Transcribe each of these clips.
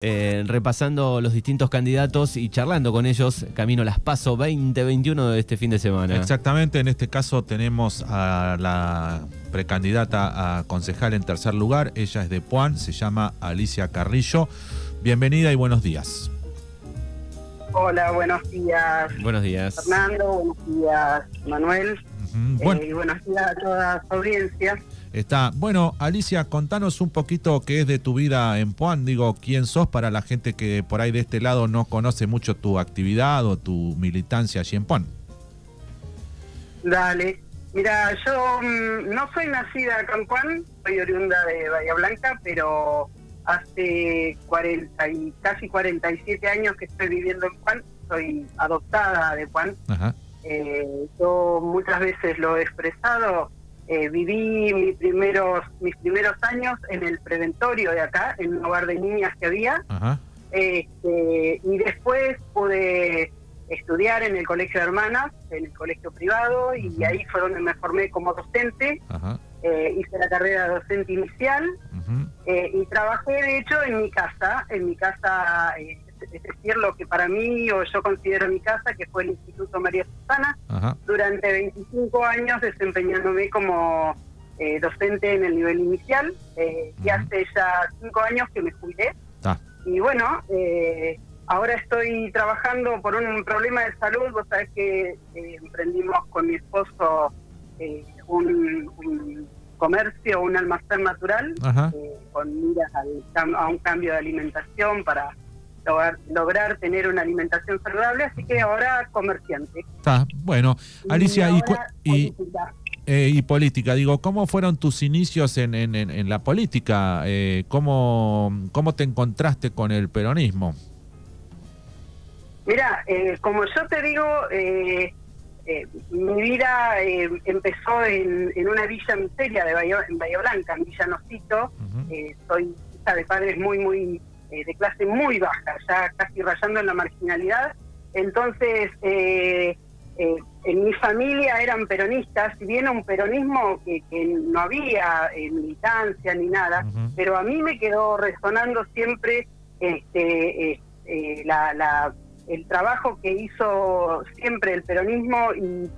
eh, repasando los distintos candidatos y charlando con ellos camino las PASO 2021 de este fin de semana. Exactamente, en este caso tenemos a la precandidata a concejal en tercer lugar, ella es de Puan, se llama Alicia Carrillo. Bienvenida y buenos días. Hola, buenos días. Buenos días. Fernando, buenos días, Manuel. Bueno. Eh, y buenos días a toda su audiencia. Está. Bueno, Alicia, contanos un poquito qué es de tu vida en Puan. Digo, quién sos para la gente que por ahí de este lado no conoce mucho tu actividad o tu militancia allí en Puan. Dale. Mira, yo mm, no soy nacida acá en Puan, soy oriunda de Bahía Blanca, pero hace 40 y casi 47 años que estoy viviendo en Puan, soy adoptada de Puan. Ajá. Eh, yo muchas veces lo he expresado, eh, viví mis primeros, mis primeros años en el preventorio de acá, en un hogar de niñas que había, Ajá. este, y después pude estudiar en el colegio de hermanas, en el colegio privado, y ahí fue donde me formé como docente, Ajá. eh, hice la carrera de docente inicial, eh, y trabajé de hecho en mi casa, en mi casa, eh, es decir, lo que para mí o yo considero mi casa, que fue el Instituto María Susana, Ajá. durante 25 años desempeñándome como eh, docente en el nivel inicial eh, y hace ya cinco años que me jubilé. Está. Y bueno, eh, ahora estoy trabajando por un problema de salud. Vos sabés que eh, emprendimos con mi esposo eh, un, un comercio, un almacén natural, eh, con miras al a un cambio de alimentación para lograr, lograr tener una alimentación saludable. Así que ahora comerciante. Está. Bueno, Alicia, y, cu- ahora y, política. eh, y política, digo, ¿cómo fueron tus inicios en, en- en- en la política? Eh, ¿cómo, ¿Cómo te encontraste con el peronismo? Mira, eh, como yo te digo, eh, eh, mi vida eh, empezó en, en una villa miseria de Bahía, en Bahía Blanca, en Villa Nocito. Soy hija de padres muy, muy, eh, de clase muy baja, ya casi rayando en la marginalidad. Entonces, eh, eh, en mi familia eran peronistas, si bien un peronismo que, que no había eh, militancia ni nada, pero a mí me quedó resonando siempre este, la, la- el trabajo que hizo siempre el peronismo y,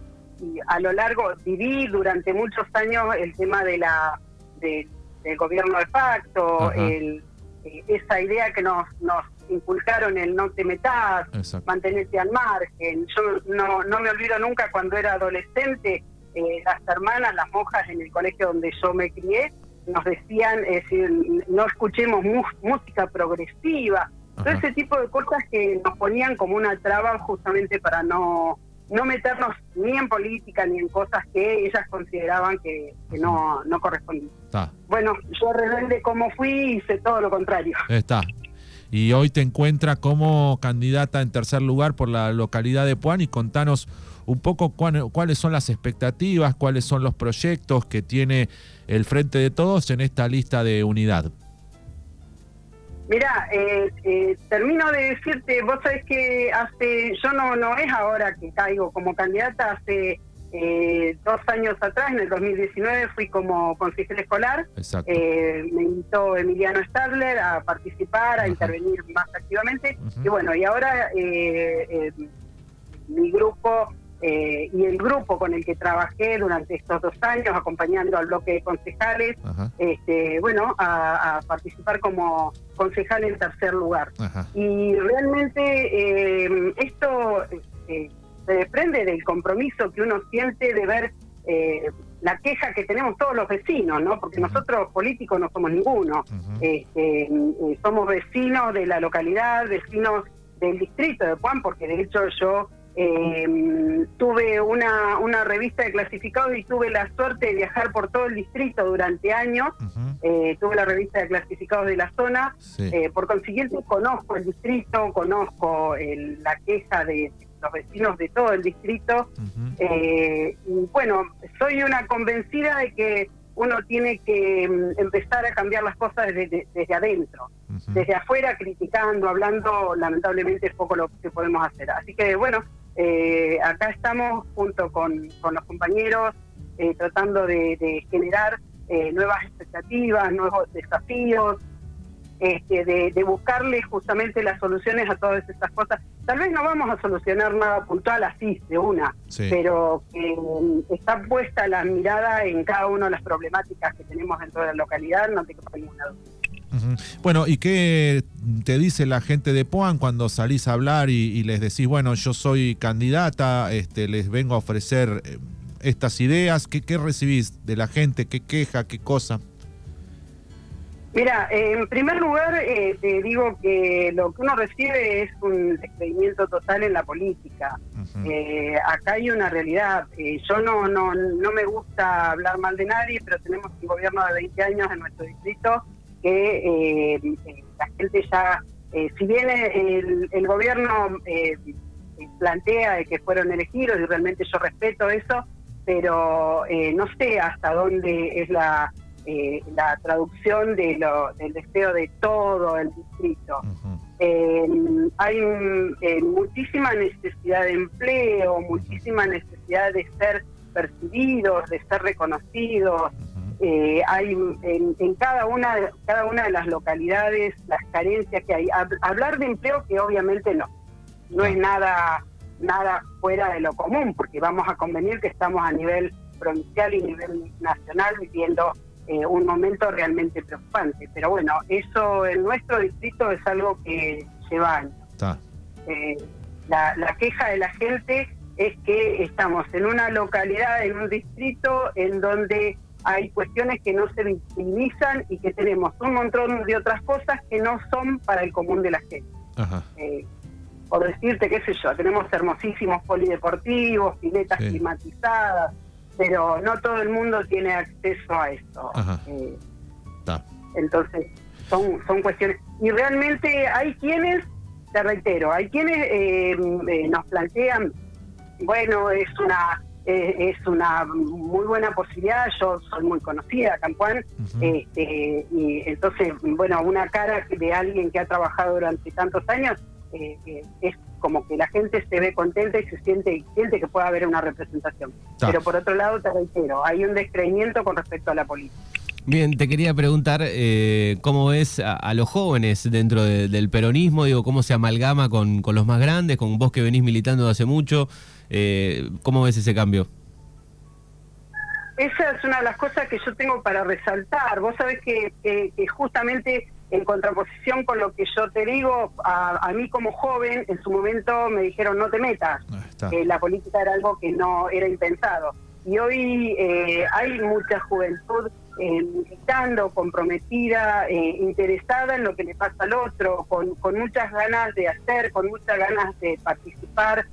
y a lo largo viví durante muchos años el tema de la de- del gobierno de facto, el, eh, esa idea que nos, nos inculcaron el no te metas, mantenerte al margen. Yo no, no me olvido nunca cuando era adolescente, eh, las hermanas, las monjas en el colegio donde yo me crié, nos decían, es decir, no escuchemos música progresiva, todo ese tipo de cosas que nos ponían como una traba justamente para no no meternos ni en política ni en cosas que ellas consideraban que, que no, no correspondían. Está. Bueno, yo rebelde como fui hice todo lo contrario. Está. Y hoy te encuentra como candidata en tercer lugar por la localidad de Puan y contanos un poco cuáles son las expectativas, cuáles son los proyectos que tiene el Frente de Todos en esta lista de unidad. Mira, eh, eh, termino de decirte, vos sabés que hace, yo no, no es ahora que caigo como candidata, hace eh, dos años atrás, en el 2019, fui como consejera escolar, Exacto. eh, me invitó Emiliano Stadler a participar, a Ajá. intervenir más activamente, y bueno, y ahora eh, eh, mi grupo eh, y el grupo con el que trabajé durante estos dos años, acompañando al bloque de concejales, Ajá. este, bueno, a, a participar como concejal en tercer lugar. Ajá. Y realmente eh, esto eh, se desprende del compromiso que uno siente de ver eh, la queja que tenemos todos los vecinos, ¿no? Porque nosotros políticos no somos ninguno. Este, eh, somos vecinos de la localidad, vecinos del distrito de Juan, porque de hecho yo eh, tuve una, una revista de clasificados y tuve la suerte de viajar por todo el distrito durante años. Eh, tuve la revista de clasificados de la zona. Sí. Eh, por consiguiente, conozco el distrito, conozco el- la queja de los vecinos de todo el distrito. Eh, y bueno, soy una convencida de que uno tiene que mm, empezar a cambiar las cosas desde, desde adentro. Desde afuera, criticando, hablando, lamentablemente es poco lo que podemos hacer. Así que bueno, eh, acá estamos junto con, con los compañeros eh, tratando de, de generar eh, nuevas expectativas, nuevos desafíos, este, de, buscarle justamente las soluciones a todas estas cosas. Tal vez no vamos a solucionar nada puntual así, de una, pero mm, está puesta la mirada en cada una de las problemáticas que tenemos dentro de la localidad, no tengo ninguna duda. Bueno, ¿y qué te dice la gente de Poan cuando salís a hablar y, les decís, bueno, yo soy candidata, este, les vengo a ofrecer eh, estas ideas? ¿Qué, ¿Qué recibís de la gente? ¿Qué queja? ¿Qué cosa? Mira, en primer lugar, eh, te digo que lo que uno recibe es un despedimiento total en la política. Eh, acá hay una realidad. Eh, yo no, no, no me gusta hablar mal de nadie, pero tenemos un gobierno de 20 años en nuestro distrito que la gente ya, si bien el, el gobierno plantea que fueron elegidos y realmente yo respeto eso, pero no sé hasta dónde es la eh, la traducción de lo, del deseo de todo el distrito. hay eh, muchísima necesidad de empleo, muchísima necesidad de ser percibidos, de ser reconocidos. Eh, hay en, cada una cada una de las localidades las carencias que hay. Hablar de empleo que obviamente no, no es nada nada fuera de lo común, porque vamos a convenir que estamos a nivel provincial y nivel nacional viviendo eh, un momento realmente preocupante. Pero bueno, eso en nuestro distrito es algo que lleva años. Eh, la, queja de la gente es que estamos en una localidad, en un distrito en donde hay cuestiones que no se visibilizan y que tenemos un montón de otras cosas que no son para el común de la gente. Eh, por decirte, qué sé yo, tenemos hermosísimos polideportivos, piletas climatizadas, pero no todo el mundo tiene acceso a esto. Eh, entonces, son, son cuestiones. Y realmente hay quienes, te reitero, hay quienes eh, eh, nos plantean, bueno, es una es una muy buena posibilidad, yo soy muy conocida, Campuán, este, y entonces, bueno, una cara de alguien que ha trabajado durante tantos años es como que la gente se ve contenta y se siente, siente que puede haber una representación. Pero por otro lado, te reitero, hay un descreimiento con respecto a la política. Bien, te quería preguntar eh, cómo ves a, los jóvenes dentro del peronismo, digo, cómo se amalgama con, con, los más grandes, con vos que venís militando hace mucho, eh, ¿cómo ves ese cambio? Esa es una de las cosas que yo tengo para resaltar. Vos sabés que, que justamente en contraposición con lo que yo te digo, a, mí como joven, en su momento me dijeron no te metas, la política era algo que no era impensado. Y hoy eh, hay mucha juventud eh, militando, comprometida, eh, interesada en lo que le pasa al otro, con, con muchas ganas de hacer, con muchas ganas de participar,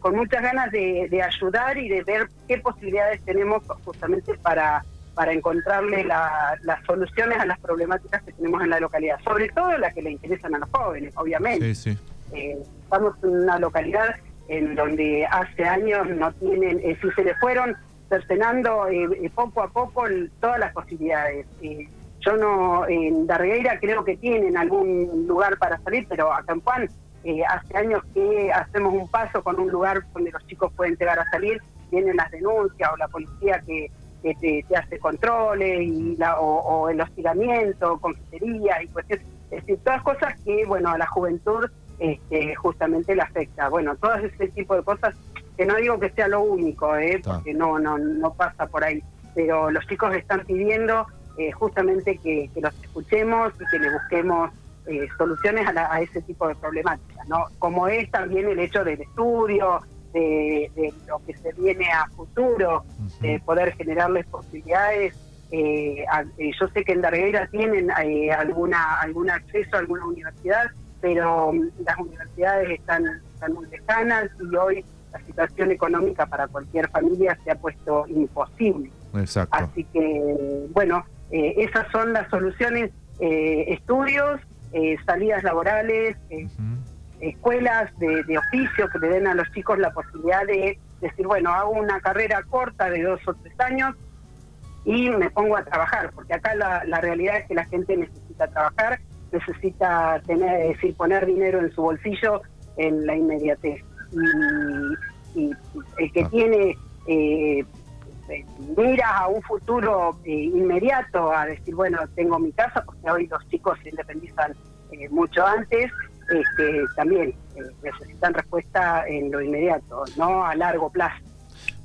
con muchas ganas de, de ayudar y de ver qué posibilidades tenemos justamente para para encontrarle las soluciones a las problemáticas que tenemos en la localidad, sobre todo las que le interesan a los jóvenes, obviamente. Eh, estamos en una localidad en donde hace años no tienen, eh, si se le fueron cercenando eh, poco a poco todas las posibilidades. yo no, en Darreira creo que tienen algún lugar para salir, pero acá en Juan hace años que hacemos un paso con un lugar donde los chicos pueden llegar a salir, vienen las denuncias o la policía que que te, hace controles y la, o, el hostigamiento, confitería y cuestiones, es decir, todas cosas que, bueno, a la juventud este, justamente le afecta. Bueno, todo ese tipo de cosas, que no digo que sea lo único, ¿eh? porque no, no, no pasa por ahí, pero los chicos están pidiendo eh, justamente que, los escuchemos y que le busquemos eh, soluciones a, a, ese tipo de problemáticas, ¿no? Como es también el hecho del estudio, de, lo que se viene a futuro, de poder generarles posibilidades. Eh, eh, yo sé que en Darguera tienen eh, alguna algún acceso a alguna universidad, pero mm, las universidades están, están muy lejanas y hoy la situación económica para cualquier familia se ha puesto imposible. Así que, bueno, esas son las soluciones, estudios, salidas laborales, escuelas de, oficio que le den a los chicos la posibilidad de decir, bueno, hago una carrera corta de dos o tres años y me pongo a trabajar, porque acá la, realidad es que la gente necesita trabajar, necesita tener, decir, poner dinero en su bolsillo en la inmediatez. Y, el que ah. tiene, eh, miras a un futuro inmediato, a decir, bueno, tengo mi casa, porque hoy los chicos se independizan mucho antes, este, también necesitan respuesta en lo inmediato, no a largo plazo.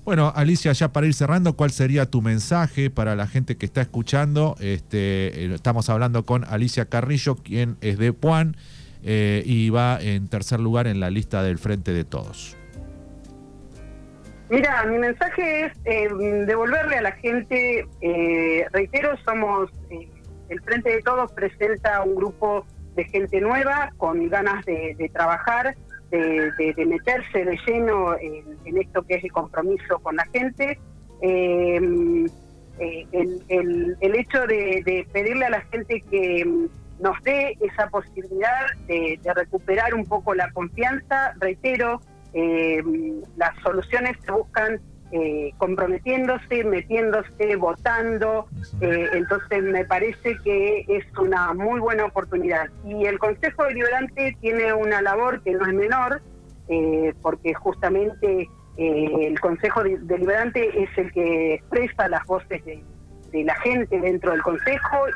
Bueno, Alicia, ya para ir cerrando, ¿cuál sería tu mensaje para la gente que está escuchando? Este, estamos hablando con Alicia Carrillo, quien es de Puan y va en tercer lugar en la lista del Frente de Todos. Mira, mi mensaje es eh, devolverle a la gente, eh, reitero, somos, eh, el Frente de Todos presenta un grupo de gente nueva con ganas de, trabajar, de, meterse de lleno en, esto que es el compromiso con la gente. El, hecho de, pedirle a la gente que nos dé esa posibilidad de recuperar un poco la confianza, reitero, eh, las soluciones se buscan eh, comprometiéndose, metiéndose, votando. Eh, entonces me parece que es una muy buena oportunidad. Y el Consejo Deliberante tiene una labor que no es menor, eh, porque justamente el Consejo Deliberante es el que expresa las voces de, de la gente dentro del Consejo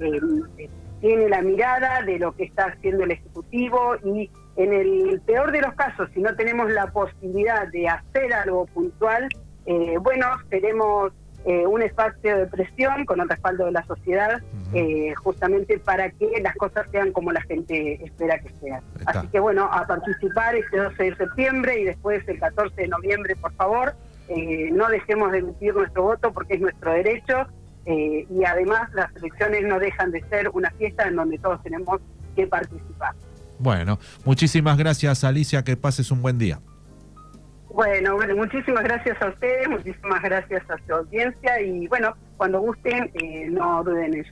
y tiene la mirada de lo que está haciendo el Ejecutivo y en el peor de los casos, si no tenemos la posibilidad de hacer algo puntual, eh, bueno, tenemos eh, un espacio de presión con el respaldo de la sociedad, eh, justamente para que las cosas sean como la gente espera que sean. Así que bueno, a participar este 12 de septiembre y después el 14 de noviembre, por favor, no dejemos de emitir nuestro voto porque es nuestro derecho y además las elecciones no dejan de ser una fiesta en donde todos tenemos que participar. Bueno, muchísimas gracias Alicia, que pases un buen día. Bueno, muchísimas gracias a ustedes, muchísimas gracias a su audiencia y bueno, cuando gusten, eh, no duden en llamar.